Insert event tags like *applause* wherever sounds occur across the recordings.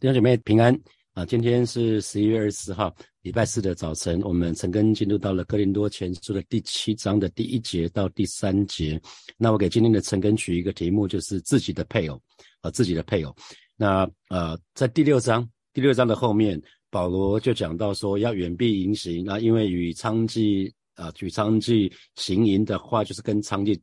弟兄姐妹平安啊！今天是十一月二十四号，礼拜四的早晨，我们陈根进入到了哥林多前书的第七章的第一节到第三节。那我给今天的陈根取一个题目，就是自己的配偶啊，自己的配偶。那呃，在第六章，第六章的后面，保罗就讲到说要远避淫行。那因为与娼妓啊，与娼妓行淫的话，就是跟娼妓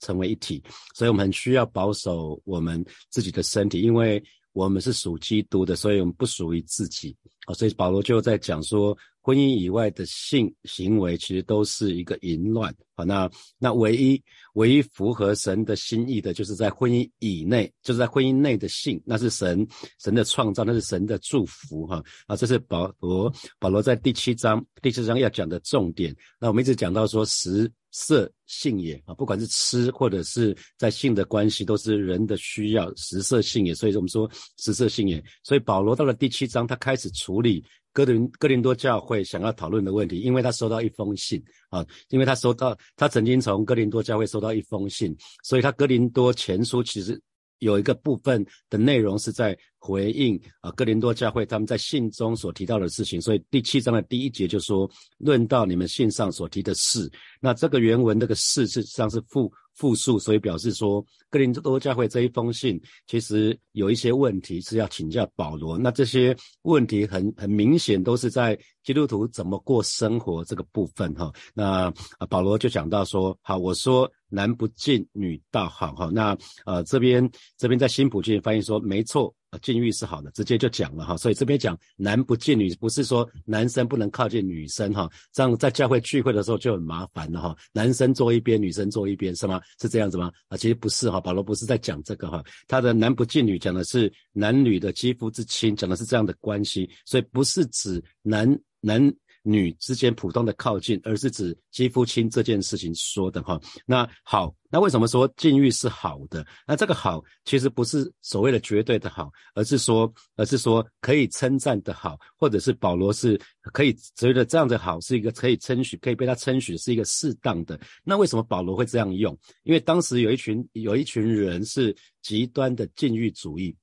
成为一体，所以我们很需要保守我们自己的身体，因为。我们是属基督的，所以我们不属于自己啊。所以保罗就在讲说，婚姻以外的性行为其实都是一个淫乱啊。那那唯一唯一符合神的心意的，就是在婚姻以内，就是在婚姻内的性，那是神神的创造，那是神的祝福哈啊。这是保罗保罗在第七章第七章要讲的重点。那我们一直讲到说十。色性也啊，不管是吃或者是在性的关系，都是人的需要，食色性也。所以我们说食色性也。所以保罗到了第七章，他开始处理哥林哥林多教会想要讨论的问题，因为他收到一封信啊，因为他收到他曾经从哥林多教会收到一封信，所以他哥林多前书其实。有一个部分的内容是在回应啊，哥林多教会他们在信中所提到的事情，所以第七章的第一节就说论到你们信上所提的事，那这个原文这个事实际上是复复述，所以表示说格林多教会这一封信其实有一些问题是要请教保罗，那这些问题很很明显都是在基督徒怎么过生活这个部分哈，那保罗就讲到说，好，我说。男不进，女道好哈。那呃，这边这边在新普京翻译说没错，啊禁欲是好的，直接就讲了哈。所以这边讲男不近女，不是说男生不能靠近女生哈。这样在教会聚会的时候就很麻烦了哈。男生坐一边，女生坐一边是吗？是这样子吗？啊，其实不是哈。保罗不是在讲这个哈，他的男不近女讲的是男女的肌肤之亲，讲的是这样的关系，所以不是指男男。女之间普通的靠近，而是指肌肤亲这件事情说的哈。那好，那为什么说禁欲是好的？那这个好其实不是所谓的绝对的好，而是说，而是说可以称赞的好，或者是保罗是可以觉得这样的好是一个可以称许，可以被他称许是一个适当的。那为什么保罗会这样用？因为当时有一群有一群人是极端的禁欲主义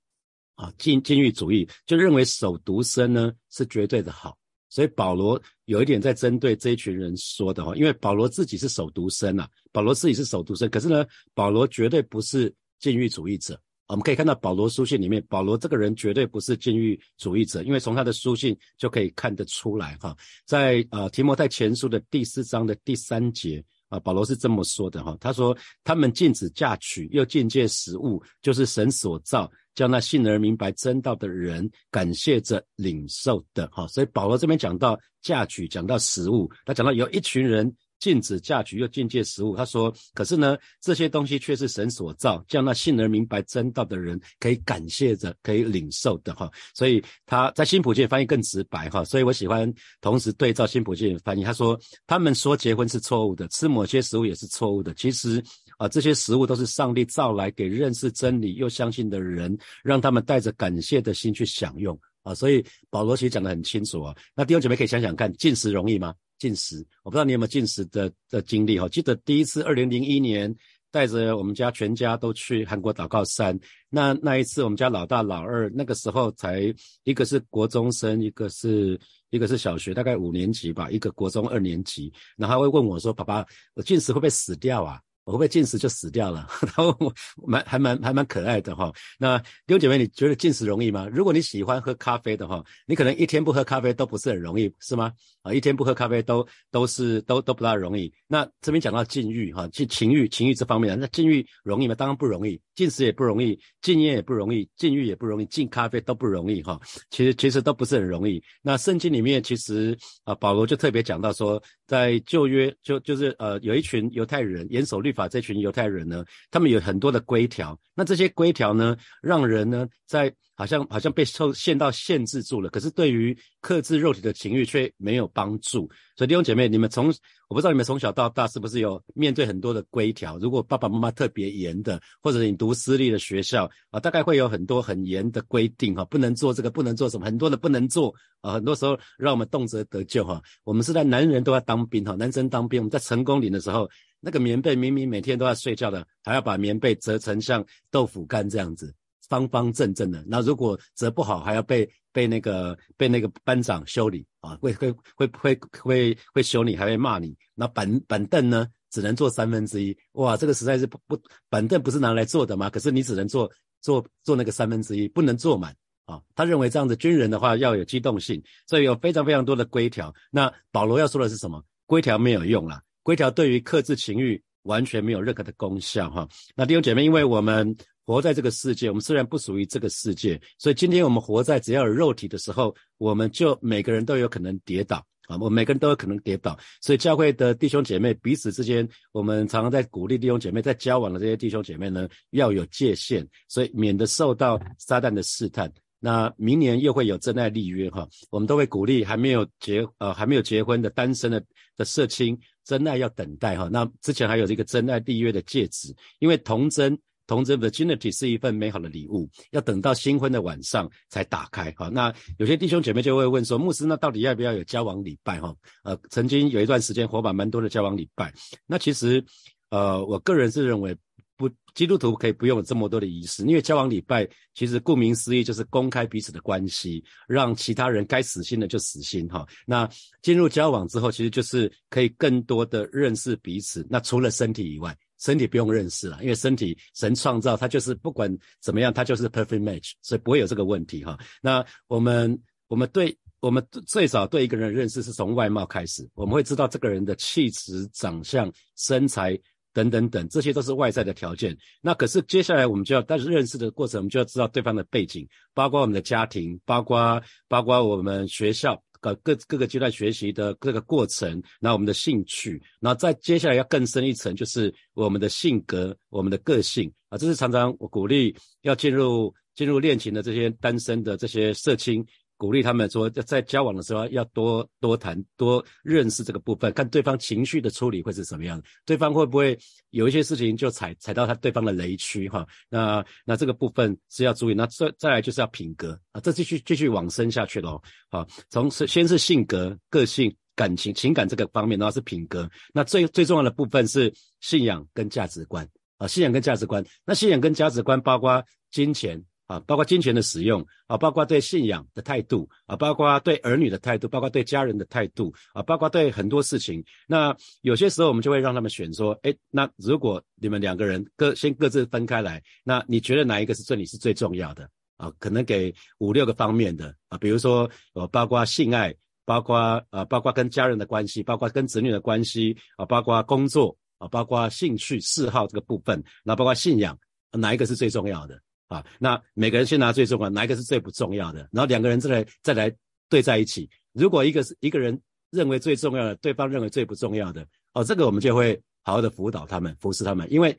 啊，禁禁欲主义就认为守独身呢是绝对的好。所以保罗有一点在针对这一群人说的哈，因为保罗自己是守独身啊，保罗自己是守独身，可是呢，保罗绝对不是禁欲主义者。我们可以看到保罗书信里面，保罗这个人绝对不是禁欲主义者，因为从他的书信就可以看得出来哈。在呃提摩太前书的第四章的第三节啊，保罗是这么说的哈，他说他们禁止嫁娶，又禁戒食物，就是神所造。叫那信而明白真道的人感谢着领受的，哈，所以保罗这边讲到嫁娶，讲到食物，他讲到有一群人禁止嫁娶又禁戒食物，他说，可是呢，这些东西却是神所造，叫那信而明白真道的人可以感谢着，可以领受的，哈，所以他在新普界翻译更直白，哈，所以我喜欢同时对照新普界翻译，他说他们说结婚是错误的，吃某些食物也是错误的，其实。啊，这些食物都是上帝造来给认识真理又相信的人，让他们带着感谢的心去享用啊。所以保罗其实讲得很清楚啊。那弟兄姐妹可以想想看，进食容易吗？进食，我不知道你有没有进食的的经历哈。记得第一次二零零一年带着我们家全家都去韩国祷告山，那那一次我们家老大老二那个时候才一个是国中生，一个是一个是小学，大概五年级吧，一个国中二年级，然后他会问我说：“爸爸，我进食会不会死掉啊？”我会不会进食就死掉了？*laughs* 然后我，蛮还蛮还蛮可爱的哈。那弟兄姐妹，你觉得进食容易吗？如果你喜欢喝咖啡的话，你可能一天不喝咖啡都不是很容易，是吗？啊，一天不喝咖啡都都是都都不大容易。那这边讲到禁欲哈，禁情欲情欲这方面，那禁欲容易吗？当然不容易。进食也不容易，禁烟也不容易，禁欲也不容易，禁咖啡都不容易哈。其实其实都不是很容易。那圣经里面其实啊，保罗就特别讲到说，在旧约就就是呃有一群犹太人严守律法，这群犹太人呢，他们有很多的规条。那这些规条呢，让人呢在。好像好像被受限到限制住了，可是对于克制肉体的情欲却没有帮助。所以弟兄姐妹，你们从我不知道你们从小到大是不是有面对很多的规条？如果爸爸妈妈特别严的，或者你读私立的学校啊，大概会有很多很严的规定哈，不能做这个，不能做什么，很多的不能做啊。很多时候让我们动辄得救哈。我们是在男人都要当兵哈，男生当兵，我们在成功岭的时候，那个棉被明明每天都要睡觉的，还要把棉被折成像豆腐干这样子。方方正正的。那如果折不好，还要被被那个被那个班长修理啊，会会会会会会修理，还会骂你。那板板凳呢，只能坐三分之一。哇，这个实在是不不，板凳不是拿来坐的吗？可是你只能坐坐坐那个三分之一，不能坐满啊。他认为这样子军人的话要有机动性，所以有非常非常多的规条。那保罗要说的是什么？规条没有用啦，规条对于克制情欲。完全没有任何的功效哈。那弟兄姐妹，因为我们活在这个世界，我们虽然不属于这个世界，所以今天我们活在只要有肉体的时候，我们就每个人都有可能跌倒啊，我们每个人都有可能跌倒。所以教会的弟兄姐妹彼此之间，我们常常在鼓励弟兄姐妹在交往的这些弟兄姐妹呢，要有界限，所以免得受到撒旦的试探。那明年又会有真爱立约哈，我们都会鼓励还没有结呃还没有结婚的单身的的社青。真爱要等待哈，那之前还有这个真爱缔约的戒指，因为童真童真 virginity 是一份美好的礼物，要等到新婚的晚上才打开哈。那有些弟兄姐妹就会问说，牧师那到底要不要有交往礼拜哈？呃，曾经有一段时间火把蛮多的交往礼拜，那其实呃，我个人是认为。不，基督徒可以不用这么多的仪式，因为交往礼拜其实顾名思义就是公开彼此的关系，让其他人该死心的就死心哈。那进入交往之后，其实就是可以更多的认识彼此。那除了身体以外，身体不用认识了，因为身体神创造，它就是不管怎么样，它就是 perfect match，所以不会有这个问题哈。那我们我们对我们最早对一个人认识是从外貌开始，我们会知道这个人的气质、长相、身材。等等等，这些都是外在的条件。那可是接下来我们就要，但是认识的过程，我们就要知道对方的背景，包括我们的家庭，包括包括我们学校各各各个阶段学习的各个过程，那我们的兴趣，然后再接下来要更深一层，就是我们的性格、我们的个性啊。这是常常我鼓励要进入进入恋情的这些单身的这些社青。鼓励他们说，在交往的时候要多多谈、多认识这个部分，看对方情绪的处理会是什么样，对方会不会有一些事情就踩踩到他对方的雷区哈？那那这个部分是要注意。那再再来就是要品格啊，这继续继续往深下去喽。好，从是先是性格、个性、感情、情感这个方面，然后是品格。那最最重要的部分是信仰跟价值观啊，信仰跟价值观。那信仰跟价值观包括金钱。啊，包括金钱的使用啊，包括对信仰的态度啊，包括对儿女的态度，包括对家人的态度啊，包括对很多事情。那有些时候我们就会让他们选说，哎，那如果你们两个人各先各自分开来，那你觉得哪一个是对你是最重要的啊？可能给五六个方面的啊，比如说呃，包括性爱，包括呃，包括跟家人的关系，包括跟子女的关系啊，包括工作啊，包括兴趣嗜好这个部分，那包括信仰，哪一个是最重要的？啊，那每个人先拿最重要，哪一个是最不重要的？然后两个人再来再来对在一起。如果一个是一个人认为最重要的，对方认为最不重要的，哦，这个我们就会好好的辅导他们，服侍他们，因为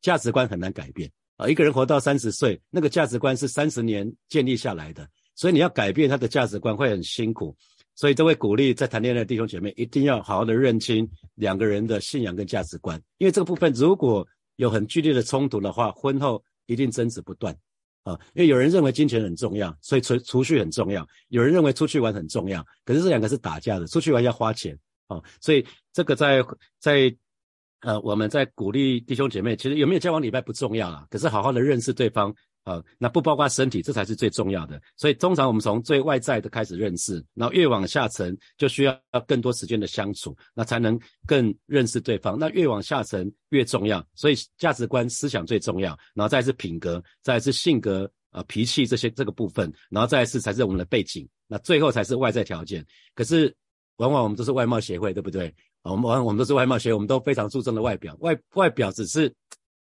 价值观很难改变啊。一个人活到三十岁，那个价值观是三十年建立下来的，所以你要改变他的价值观会很辛苦。所以这位鼓励在谈恋爱的弟兄姐妹一定要好好的认清两个人的信仰跟价值观，因为这个部分如果有很剧烈的冲突的话，婚后。一定争执不断，啊，因为有人认为金钱很重要，所以储储蓄很重要；有人认为出去玩很重要，可是这两个是打架的。出去玩要花钱，啊，所以这个在在呃，我们在鼓励弟兄姐妹，其实有没有交往礼拜不重要啊，可是好好的认识对方。啊，那不包括身体，这才是最重要的。所以通常我们从最外在的开始认识，然后越往下沉，就需要更多时间的相处，那才能更认识对方。那越往下沉越重要，所以价值观、思想最重要，然后再是品格，再是性格、呃脾气这些这个部分，然后再是才是我们的背景，那最后才是外在条件。可是往往我们都是外貌协会，对不对？我们往往我们都是外貌协会，我们都非常注重的外表，外外表只是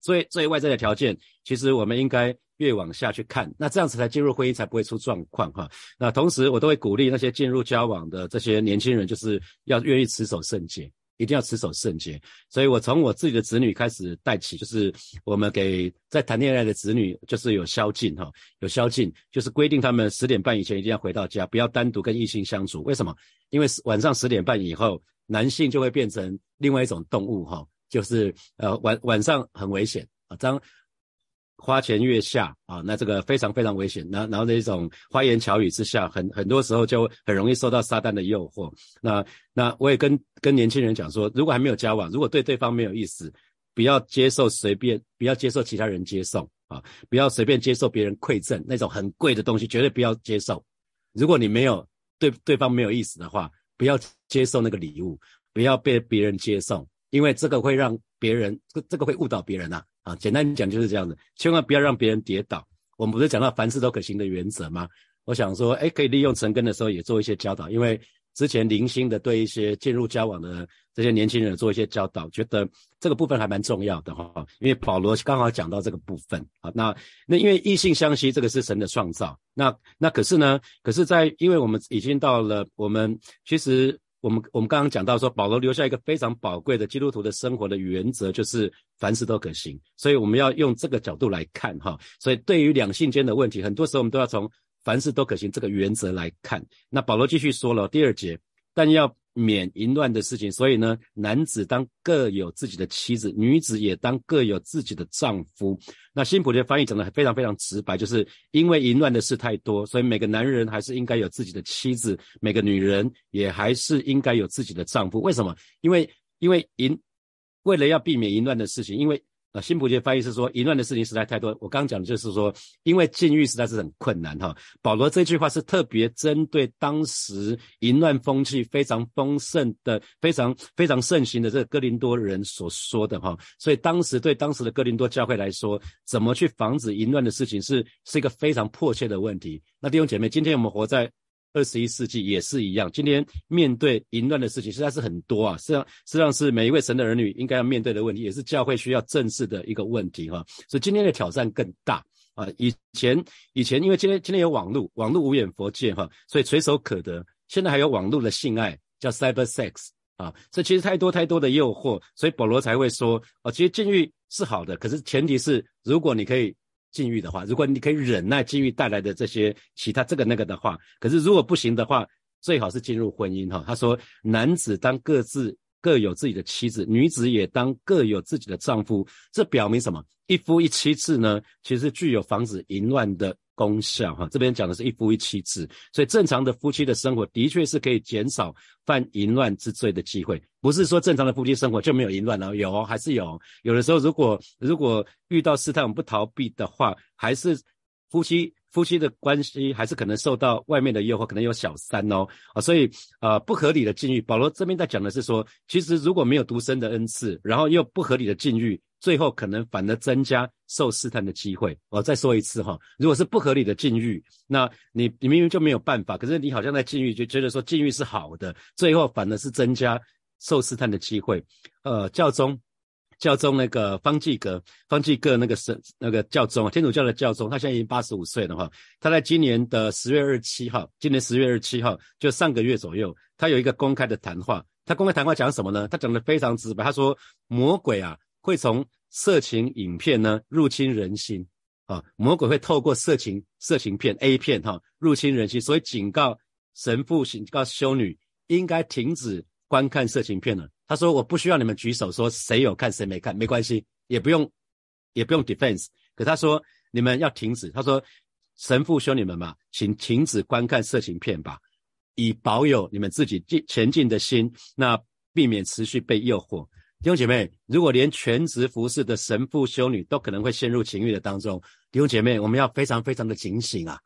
最最外在的条件。其实我们应该。越往下去看，那这样子才进入婚姻才不会出状况哈。那同时我都会鼓励那些进入交往的这些年轻人，就是要愿意持守圣洁，一定要持守圣洁。所以我从我自己的子女开始带起，就是我们给在谈恋爱的子女，就是有宵禁哈，有宵禁，就是规定他们十点半以前一定要回到家，不要单独跟异性相处。为什么？因为晚上十点半以后，男性就会变成另外一种动物哈，就是呃晚晚上很危险啊，当。花前月下啊，那这个非常非常危险。那然后那种花言巧语之下，很很多时候就很容易受到撒旦的诱惑。那那我也跟跟年轻人讲说，如果还没有交往，如果对对方没有意思，不要接受随便，不要接受其他人接送啊，不要随便接受别人馈赠那种很贵的东西，绝对不要接受。如果你没有对对方没有意思的话，不要接受那个礼物，不要被别人接送，因为这个会让别人这这个会误导别人呐啊。简单讲就是这样子，千万不要让别人跌倒。我们不是讲到凡事都可行的原则吗？我想说，哎，可以利用成根的时候也做一些教导，因为。之前零星的对一些进入交往的这些年轻人做一些教导，觉得这个部分还蛮重要的哈，因为保罗刚好讲到这个部分啊。那那因为异性相吸，这个是神的创造。那那可是呢，可是在因为我们已经到了我们其实我们我们刚刚讲到说，保罗留下一个非常宝贵的基督徒的生活的原则，就是凡事都可行。所以我们要用这个角度来看哈。所以对于两性间的问题，很多时候我们都要从。凡事都可行，这个原则来看，那保罗继续说了第二节，但要免淫乱的事情，所以呢，男子当各有自己的妻子，女子也当各有自己的丈夫。那新普的翻译讲的非常非常直白，就是因为淫乱的事太多，所以每个男人还是应该有自己的妻子，每个女人也还是应该有自己的丈夫。为什么？因为因为淫，为了要避免淫乱的事情，因为。啊，新普杰翻译是说，淫乱的事情实在太多。我刚刚讲的就是说，因为禁欲实在是很困难哈。保罗这句话是特别针对当时淫乱风气非常丰盛的、非常非常盛行的这个哥林多人所说的哈。所以当时对当时的哥林多教会来说，怎么去防止淫乱的事情是是一个非常迫切的问题。那弟兄姐妹，今天我们活在。二十一世纪也是一样，今天面对淫乱的事情实在是很多啊，实际上实际上是每一位神的儿女应该要面对的问题，也是教会需要正视的一个问题哈。所以今天的挑战更大啊！以前以前因为今天今天有网络，网络无远佛界哈，所以垂手可得。现在还有网络的性爱，叫 cyber sex 啊，这其实太多太多的诱惑，所以保罗才会说哦，其实禁欲是好的，可是前提是如果你可以。禁欲的话，如果你可以忍耐禁欲带来的这些其他这个那个的话，可是如果不行的话，最好是进入婚姻哈。他说，男子当各自各有自己的妻子，女子也当各有自己的丈夫。这表明什么？一夫一妻制呢，其实具有防止淫乱的。功效哈，这边讲的是一夫一妻制，所以正常的夫妻的生活的确是可以减少犯淫乱之罪的机会。不是说正常的夫妻生活就没有淫乱了，有还是有。有的时候如果如果遇到试探，我们不逃避的话，还是夫妻夫妻的关系还是可能受到外面的诱惑，可能有小三哦啊，所以呃不合理的禁欲。保罗这边在讲的是说，其实如果没有独生的恩赐，然后又不合理的禁欲。最后可能反而增加受试探的机会。我再说一次哈，如果是不合理的禁欲，那你你明明就没有办法，可是你好像在禁欲就觉得说禁欲是好的，最后反而是增加受试探的机会。呃，教宗教宗那个方济各方济各那个神那个教宗，天主教的教宗，他现在已经八十五岁了哈。他在今年的十月二十七号，今年十月二十七号就上个月左右，他有一个公开的谈话。他公开谈话讲什么呢？他讲的非常直白，他说魔鬼啊。会从色情影片呢入侵人心啊，魔鬼会透过色情色情片 A 片哈入侵人心，所以警告神父、警告修女应该停止观看色情片了。他说：“我不需要你们举手说谁有看谁没看，没关系，也不用也不用 defense。可他说你们要停止。他说神父修女们嘛，请停止观看色情片吧，以保有你们自己进前进的心，那避免持续被诱惑。”弟兄姐妹，如果连全职服侍的神父、修女都可能会陷入情欲的当中，弟兄姐妹，我们要非常非常的警醒啊！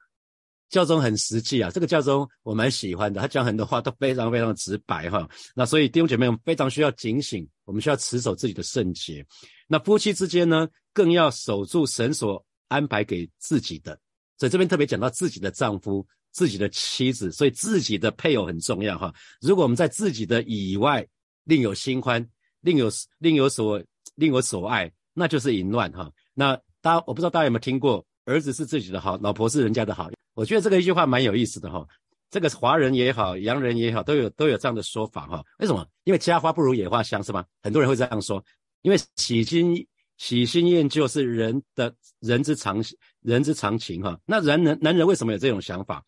教宗很实际啊，这个教宗我蛮喜欢的，他讲很多话都非常非常的直白哈。那所以弟兄姐妹，我们非常需要警醒，我们需要持守自己的圣洁。那夫妻之间呢，更要守住神所安排给自己的。所以这边特别讲到自己的丈夫、自己的妻子，所以自己的配偶很重要哈。如果我们在自己的以外另有新欢，另有另有所另有所爱，那就是淫乱哈。那大我不知道大家有没有听过，儿子是自己的好，老婆是人家的好。我觉得这个一句话蛮有意思的哈。这个华人也好，洋人也好，都有都有这样的说法哈。为什么？因为家花不如野花香是吗？很多人会这样说。因为喜新喜新厌旧是人的人之常人之常情哈。那男人男人为什么有这种想法？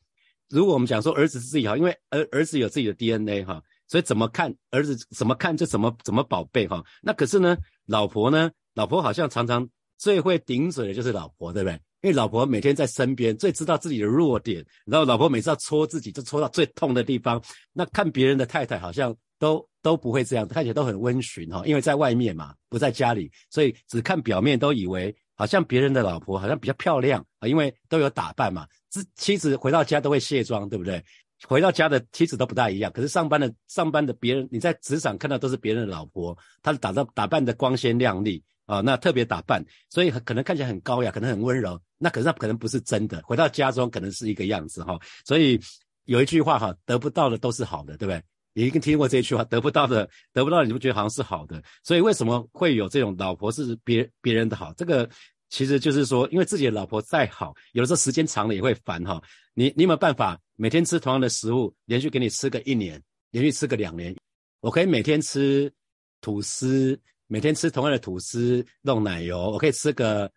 如果我们讲说儿子是自己好，因为儿儿子有自己的 DNA 哈。所以怎么看儿子怎么看就怎么怎么宝贝哈，那可是呢，老婆呢，老婆好像常常最会顶嘴的就是老婆，对不对？因为老婆每天在身边，最知道自己的弱点，然后老婆每次要戳自己，就戳到最痛的地方。那看别人的太太好像都都不会这样，看起来都很温驯哈，因为在外面嘛，不在家里，所以只看表面都以为好像别人的老婆好像比较漂亮啊，因为都有打扮嘛。妻妻子回到家都会卸妆，对不对？回到家的妻子都不大一样，可是上班的上班的别人，你在职场看到都是别人的老婆，她打造打扮的光鲜亮丽啊，那特别打扮，所以可能看起来很高雅，可能很温柔，那可是那可能不是真的。回到家中可能是一个样子哈，所以有一句话哈，得不到的都是好的，对不对？你一定听过这一句话，得不到的得不到的，你不觉得好像是好的？所以为什么会有这种老婆是别别人的好？这个。其实就是说，因为自己的老婆再好，有的时候时间长了也会烦哈。你你有没有办法每天吃同样的食物，连续给你吃个一年，连续吃个两年？我可以每天吃吐司，每天吃同样的吐司弄奶油，我可以吃个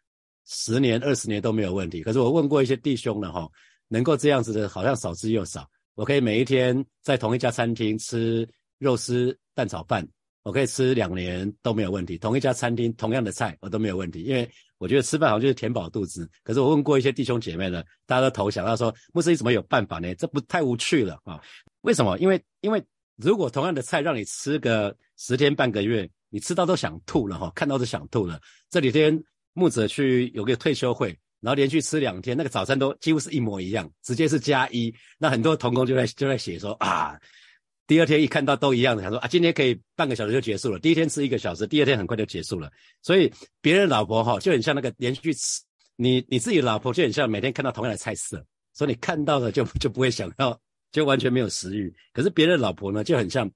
十年、二十年都没有问题。可是我问过一些弟兄了哈，能够这样子的，好像少之又少。我可以每一天在同一家餐厅吃肉丝蛋炒饭，我可以吃两年都没有问题。同一家餐厅同样的菜我都没有问题，因为。我觉得吃饭好像就是填饱肚子，可是我问过一些弟兄姐妹呢，大家都投降，他说牧师你怎么有办法呢？这不太无趣了啊？为什么？因为因为如果同样的菜让你吃个十天半个月，你吃到都想吐了哈，看到都想吐了。这几天牧者去有个退休会，然后连续吃两天，那个早餐都几乎是一模一样，直接是加一。那很多同工就在就在写说啊。第二天一看到都一样的，想说啊，今天可以半个小时就结束了。第一天吃一个小时，第二天很快就结束了。所以别人老婆哈就很像那个连续吃，你你自己老婆就很像每天看到同样的菜色，所以你看到了就 *laughs* 就不会想要，就完全没有食欲。可是别人老婆呢就很像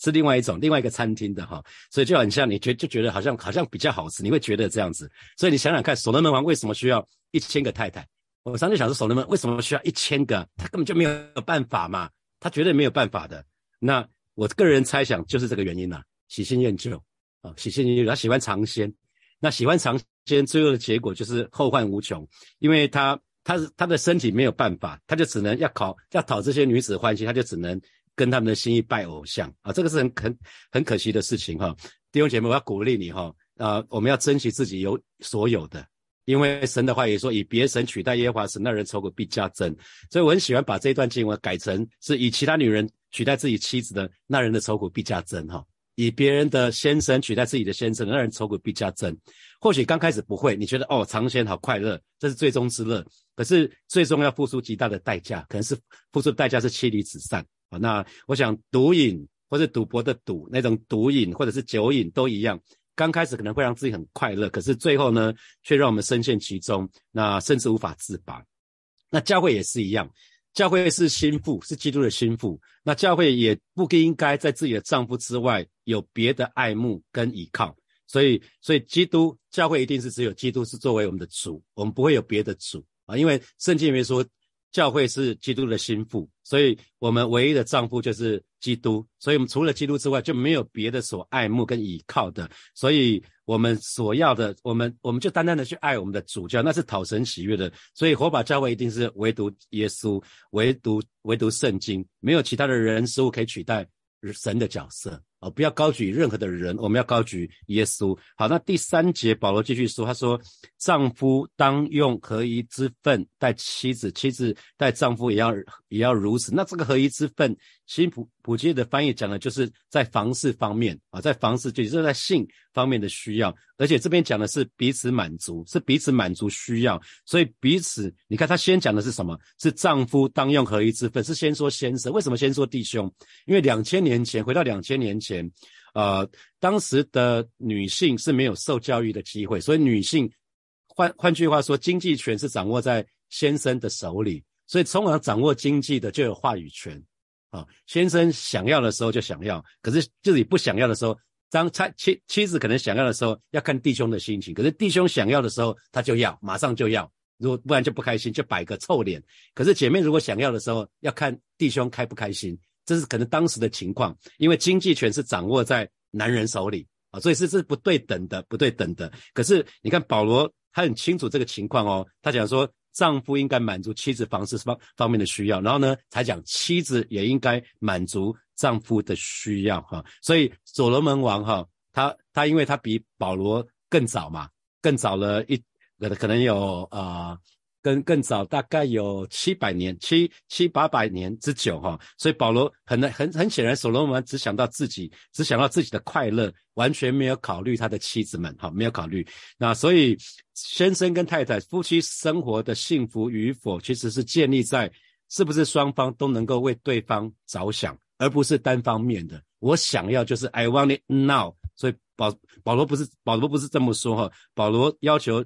是另外一种另外一个餐厅的哈，所以就很像你觉就觉得好像好像比较好吃，你会觉得这样子。所以你想想看，所罗门王为什么需要一千个太太？我常常想说，所罗门为什么需要一千个？他根本就没有办法嘛，他绝对没有办法的。那我个人猜想就是这个原因啦，喜新厌旧啊，喜新厌旧，他喜欢尝鲜，那喜欢尝鲜，最后的结果就是后患无穷，因为他他他的身体没有办法，他就只能要考要讨这些女子欢心，他就只能跟他们的心意拜偶像啊，这个是很很很可惜的事情哈。弟兄姐妹，我要鼓励你哈，啊，我们要珍惜自己有所有的。因为神的话也说，以别神取代耶和华神，那人愁苦必加增。所以我很喜欢把这一段经文改成是以其他女人取代自己妻子的那人的愁苦必加增。哈，以别人的先生取代自己的先生，那人愁苦必加增。或许刚开始不会，你觉得哦尝鲜好快乐，这是最终之乐。可是最终要付出极大的代价，可能是付出代价是妻离子散啊。那我想毒瘾或者赌博的赌，那种毒瘾或者是酒瘾都一样。刚开始可能会让自己很快乐，可是最后呢，却让我们深陷其中，那甚至无法自拔。那教会也是一样，教会是心腹，是基督的心腹。那教会也不应该在自己的丈夫之外有别的爱慕跟依靠。所以，所以基督教会一定是只有基督是作为我们的主，我们不会有别的主啊，因为圣经里面说。教会是基督的心腹，所以我们唯一的丈夫就是基督，所以我们除了基督之外就没有别的所爱慕跟倚靠的，所以我们所要的，我们我们就单单的去爱我们的主教，那是讨神喜悦的。所以火把教会一定是唯独耶稣，唯独唯独圣经，没有其他的人事物可以取代神的角色。哦，不要高举任何的人，我们要高举耶稣。好，那第三节保罗继续说，他说：“丈夫当用合一之份待妻子，妻子待丈夫也要也要如此。”那这个合一之份，新普普基的翻译讲的就是在房事方面啊，在房事就是在性方面的需要，而且这边讲的是彼此满足，是彼此满足需要。所以彼此，你看他先讲的是什么？是丈夫当用合一之分，是先说先生。为什么先说弟兄？因为两千年前，回到两千年。前，呃，当时的女性是没有受教育的机会，所以女性换换句话说，经济权是掌握在先生的手里，所以从而掌握经济的就有话语权啊。先生想要的时候就想要，可是自己不想要的时候，当妻妻妻子可能想要的时候，要看弟兄的心情，可是弟兄想要的时候，他就要马上就要，如果不然就不开心，就摆个臭脸。可是姐妹如果想要的时候，要看弟兄开不开心。这是可能当时的情况，因为经济权是掌握在男人手里啊，所以是是不对等的，不对等的。可是你看保罗，他很清楚这个情况哦，他讲说丈夫应该满足妻子房事方方面的需要，然后呢，才讲妻子也应该满足丈夫的需要哈。所以所罗门王哈，他他因为他比保罗更早嘛，更早了一可能可能有啊。更更早，大概有七百年、七七八百年之久哈。所以保罗很很很显然，所罗门只想到自己，只想到自己的快乐，完全没有考虑他的妻子们哈，没有考虑。那所以先生跟太太夫妻生活的幸福与否，其实是建立在是不是双方都能够为对方着想，而不是单方面的。我想要就是 I want it now。所以保保罗不是保罗不是这么说哈，保罗要求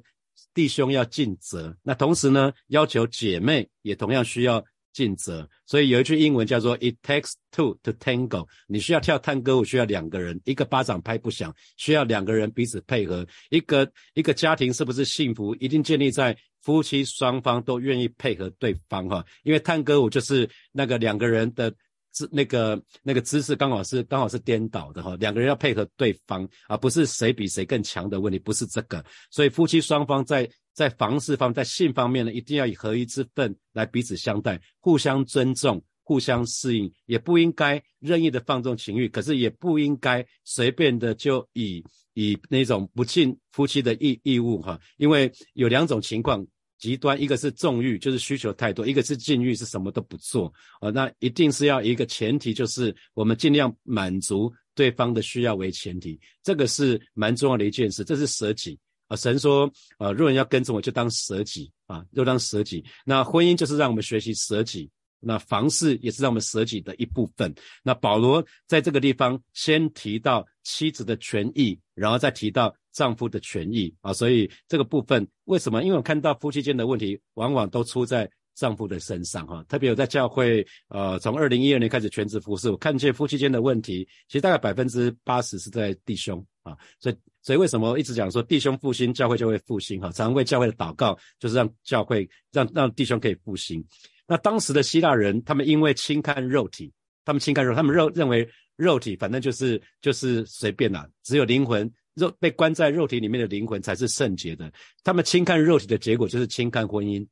弟兄要尽责，那同时呢要求姐妹也同样需要尽责。所以有一句英文叫做 "It takes two to tango"，你需要跳探戈舞需要两个人，一个巴掌拍不响，需要两个人彼此配合。一个一个家庭是不是幸福，一定建立在夫妻双方都愿意配合对方哈，因为探戈舞就是那个两个人的。姿那个那个姿势刚好是刚好是颠倒的哈，两个人要配合对方，而不是谁比谁更强的问题，不是这个。所以夫妻双方在在房事方在性方面呢，一定要以合一之分来彼此相待，互相尊重，互相适应，也不应该任意的放纵情欲，可是也不应该随便的就以以那种不尽夫妻的义义务哈，因为有两种情况。极端一个是纵欲，就是需求太多；一个是禁欲，是什么都不做。啊，那一定是要一个前提，就是我们尽量满足对方的需要为前提，这个是蛮重要的一件事。这是舍己啊，神说啊，若人要跟着我，就当舍己啊，就当舍己。那婚姻就是让我们学习舍己。那房事也是让我们舍己的一部分。那保罗在这个地方先提到妻子的权益，然后再提到丈夫的权益啊。所以这个部分为什么？因为我看到夫妻间的问题往往都出在丈夫的身上哈。特别有在教会，呃，从二零一二年开始全职服侍，我看见夫妻间的问题，其实大概百分之八十是在弟兄啊。所以，所以为什么一直讲说弟兄复兴，教会就会复兴哈？常为教会的祷告就是让教会让让弟兄可以复兴。那当时的希腊人，他们因为轻看肉体，他们轻看肉，他们肉认为肉体反正就是就是随便啦，只有灵魂肉被关在肉体里面的灵魂才是圣洁的。他们轻看肉体的结果就是轻看婚姻，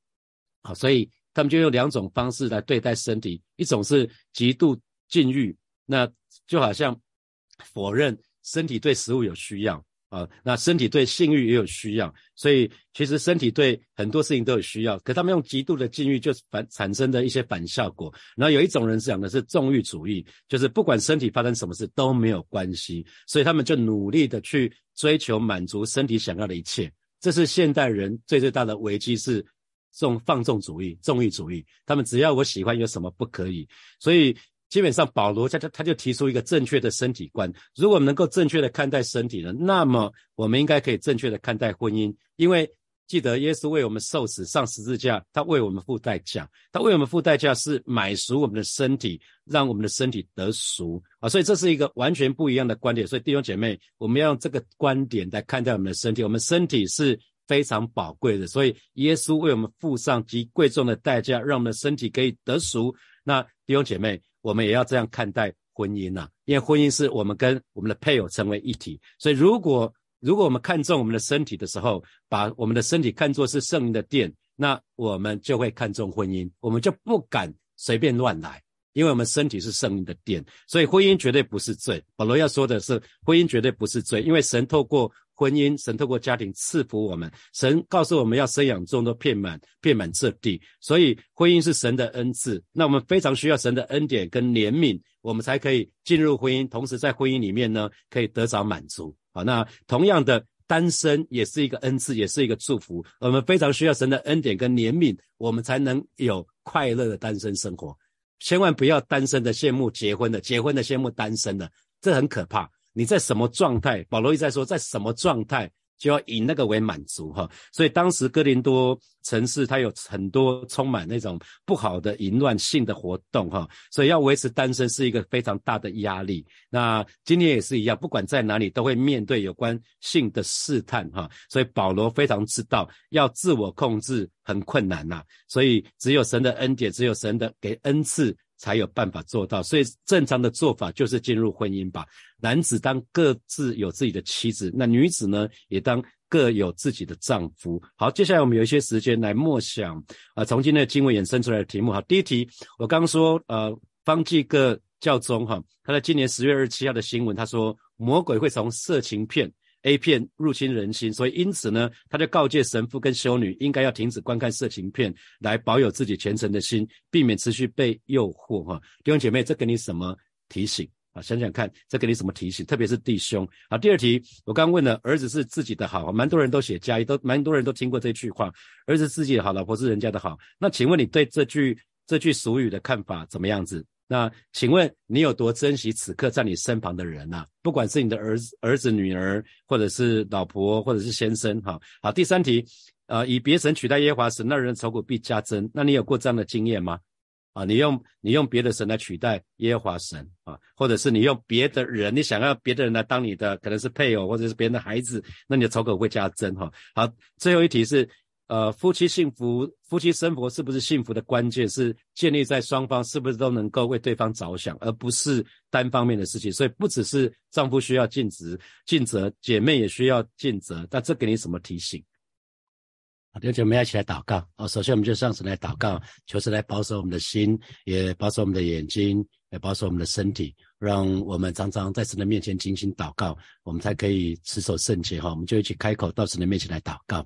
好，所以他们就用两种方式来对待身体，一种是极度禁欲，那就好像否认身体对食物有需要。啊，那身体对性欲也有需要，所以其实身体对很多事情都有需要。可他们用极度的禁欲，就反产生的一些反效果。然后有一种人讲的是纵欲主义，就是不管身体发生什么事都没有关系，所以他们就努力的去追求满足身体想要的一切。这是现代人最最大的危机，是这种放纵主义、纵欲主义。他们只要我喜欢，有什么不可以？所以。基本上，保罗他他他就提出一个正确的身体观。如果能够正确的看待身体呢，那么我们应该可以正确的看待婚姻。因为记得耶稣为我们受死上十字架，他为我们付代价，他为我们付代价是买赎我们的身体，让我们的身体得赎啊！所以这是一个完全不一样的观点。所以弟兄姐妹，我们要用这个观点来看待我们的身体。我们身体是非常宝贵的，所以耶稣为我们付上极贵重的代价，让我们的身体可以得赎。那弟兄姐妹。我们也要这样看待婚姻呐，因为婚姻是我们跟我们的配偶成为一体，所以如果如果我们看重我们的身体的时候，把我们的身体看作是圣灵的殿，那我们就会看重婚姻，我们就不敢随便乱来，因为我们身体是圣灵的殿，所以婚姻绝对不是罪。保罗要说的是，婚姻绝对不是罪，因为神透过。婚姻，神透过家庭赐福我们，神告诉我们要生养众多，遍满遍满这地，所以婚姻是神的恩赐。那我们非常需要神的恩典跟怜悯，我们才可以进入婚姻，同时在婚姻里面呢，可以得着满足。好，那同样的，单身也是一个恩赐，也是一个祝福。我们非常需要神的恩典跟怜悯，我们才能有快乐的单身生活。千万不要单身的羡慕结婚的，结婚的羡慕单身的，这很可怕。你在什么状态？保罗一再说，在什么状态就要以那个为满足哈。所以当时哥林多城市它有很多充满那种不好的淫乱性的活动哈，所以要维持单身是一个非常大的压力。那今天也是一样，不管在哪里都会面对有关性的试探哈。所以保罗非常知道要自我控制很困难呐，所以只有神的恩典，只有神的给恩赐。才有办法做到，所以正常的做法就是进入婚姻吧。男子当各自有自己的妻子，那女子呢也当各有自己的丈夫。好，接下来我们有一些时间来默想啊，从今天的经文衍生出来的题目。好，第一题，我刚刚说呃，方济各教宗哈，他在今年十月二十七号的新闻，他说魔鬼会从色情片 A 片入侵人心，所以因此呢，他就告诫神父跟修女应该要停止观看色情片，来保有自己虔诚的心，避免持续被诱惑。哈，弟兄姐妹，这给你什么提醒啊？想想看，这给你什么提醒？特别是弟兄。好，第二题，我刚问了，儿子是自己的好，蛮多人都写加一，都蛮多人都听过这句话，儿子自己的好，老婆是人家的好。那请问你对这句这句俗语的看法怎么样子？那请问你有多珍惜此刻在你身旁的人呐？不管是你的儿子、儿子、女儿，或者是老婆，或者是先生，哈。好，第三题，呃，以别神取代耶和华神，那人愁苦必加增。那你有过这样的经验吗？啊，你用你用别的神来取代耶和华神啊，或者是你用别的人，你想要别的人来当你的，可能是配偶或者是别人的孩子，那你的愁苦会加增哈。好，最后一题是。呃，夫妻幸福，夫妻生活是不是幸福的关键是建立在双方是不是都能够为对方着想，而不是单方面的事情。所以不只是丈夫需要尽职尽责，姐妹也需要尽责。但这给你什么提醒？好，弟兄姐妹一起来祷告。哦，首先我们就上神来祷告，求神来保守我们的心，也保守我们的眼睛，也保守我们的身体。让我们常常在神的面前精心祷告，我们才可以持守圣洁哈。我们就一起开口到神的面前来祷告，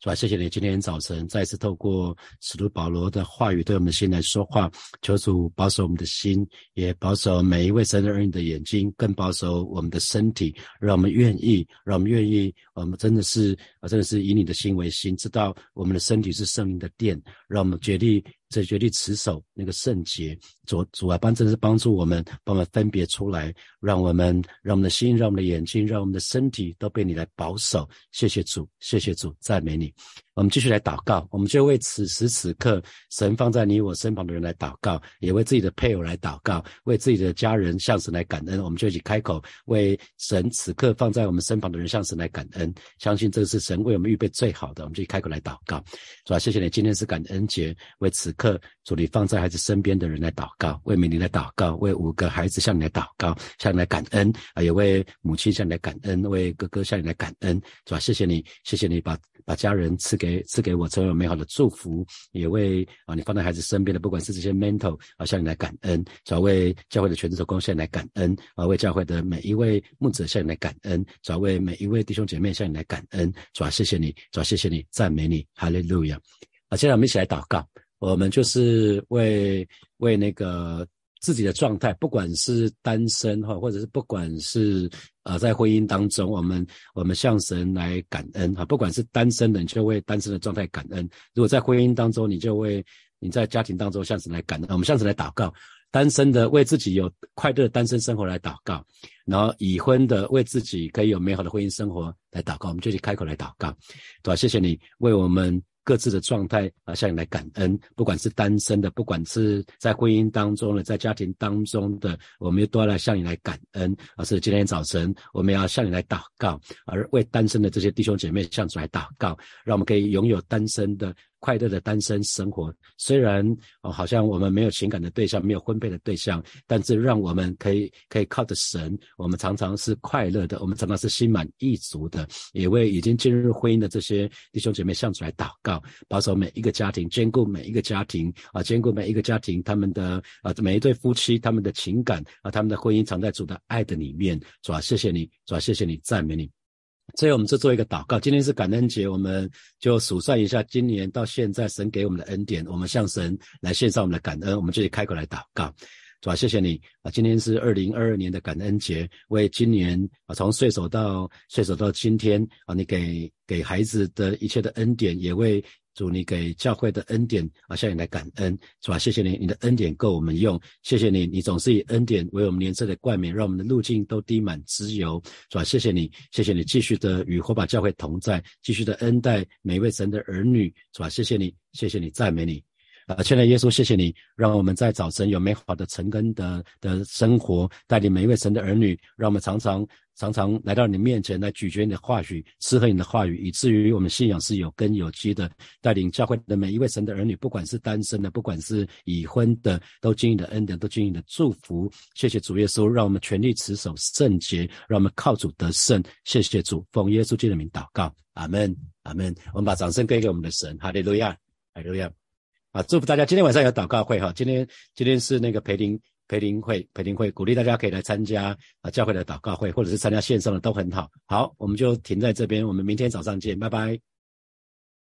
是吧？谢谢你今天早晨再次透过使徒保罗的话语对我们的心来说话，求主保守我们的心，也保守每一位神的儿女的眼睛，更保守我们的身体，让我们愿意，让我们愿意，我们真的是啊，真的是以你的心为心，知道我们的身体是圣灵的殿，让我们决定。这决定持守那个圣洁，主主啊，帮真是帮助我们，帮我们分别出来，让我们让我们的心，让我们的眼睛，让我们的身体都被你来保守。谢谢主，谢谢主，赞美你。我们继续来祷告，我们就为此时此刻神放在你我身旁的人来祷告，也为自己的配偶来祷告，为自己的家人向神来感恩。我们就一起开口，为神此刻放在我们身旁的人向神来感恩。相信这是神为我们预备最好的，我们就一开口来祷告。主啊，谢谢你，今天是感恩节，为此刻主你放在孩子身边的人来祷告，为美玲来祷告，为五个孩子向你来祷告，向你来感恩啊，也为母亲向你来感恩，为哥哥向你来感恩。主啊，谢谢你，谢谢你把。把家人赐给赐给我，成为美好的祝福，也为啊你放在孩子身边的，不管是这些 mental 啊，向你来感恩；，主要为教会的全职者贡献来感恩；，啊为教会的每一位牧者向你来感恩；，主要为每一位弟兄姐妹向你来感恩。主要谢谢你，主要谢谢你，赞美你，哈利路亚！啊，现在我们一起来祷告，我们就是为为那个。自己的状态，不管是单身哈，或者是不管是呃在婚姻当中，我们我们向神来感恩哈。不管是单身的，你就为单身的状态感恩；如果在婚姻当中，你就为你在家庭当中向神来感恩。我们向神来祷告，单身的为自己有快乐的单身生活来祷告，然后已婚的为自己可以有美好的婚姻生活来祷告。我们就去开口来祷告，对吧？谢谢你为我们。各自的状态啊，向你来感恩。不管是单身的，不管是在婚姻当中的，在家庭当中的，我们都要来向你来感恩。而是今天早晨，我们要向你来祷告，而为单身的这些弟兄姐妹向主来祷告，让我们可以拥有单身的。快乐的单身生活，虽然哦，好像我们没有情感的对象，没有婚配的对象，但是让我们可以可以靠着神，我们常常是快乐的，我们常常是心满意足的。也为已经进入婚姻的这些弟兄姐妹向主来祷告，保守每一个家庭，兼顾每一个家庭啊，兼顾每一个家庭他们的啊每一对夫妻他们的情感啊，他们的婚姻藏在主的爱的里面。主啊，谢谢你，主啊，谢谢你，赞美你。所以，我们就做一个祷告。今天是感恩节，我们就数算一下今年到现在神给我们的恩典，我们向神来献上我们的感恩。我们就开口来祷告，主啊，谢谢你啊！今天是二零二二年的感恩节，为今年啊从岁首到岁首到今天啊，你给给孩子的一切的恩典，也为。主你给教会的恩典啊，向你来感恩，是吧？谢谢你，你的恩典够我们用。谢谢你，你总是以恩典为我们年岁的冠冕，让我们的路径都滴满脂油，是吧？谢谢你，谢谢你继续的与火把教会同在，继续的恩待每一位神的儿女，是吧？谢谢你，谢谢你，赞美你。啊，亲爱的耶稣，谢谢你，让我们在早晨有美好的成根的的生活，带领每一位神的儿女，让我们常常常常来到你面前来咀嚼你的话语，吃喝你的话语，以至于我们信仰是有根有基的。带领教会的每一位神的儿女，不管是单身的，不管是已婚的，都经历的恩典，都经历的祝福。谢谢主耶稣，让我们全力持守圣洁，让我们靠主得胜。谢谢主，奉耶稣基督的名祷告，阿门，阿门。我们把掌声给给我们的神，哈利路亚，哈利路亚。啊，祝福大家！今天晚上有祷告会哈。今天今天是那个培灵培培灵会，培灵会鼓励大家可以来参加啊教会的祷告会，或者是参加线上的都很好。好，我们就停在这边，我们明天早上见，拜拜。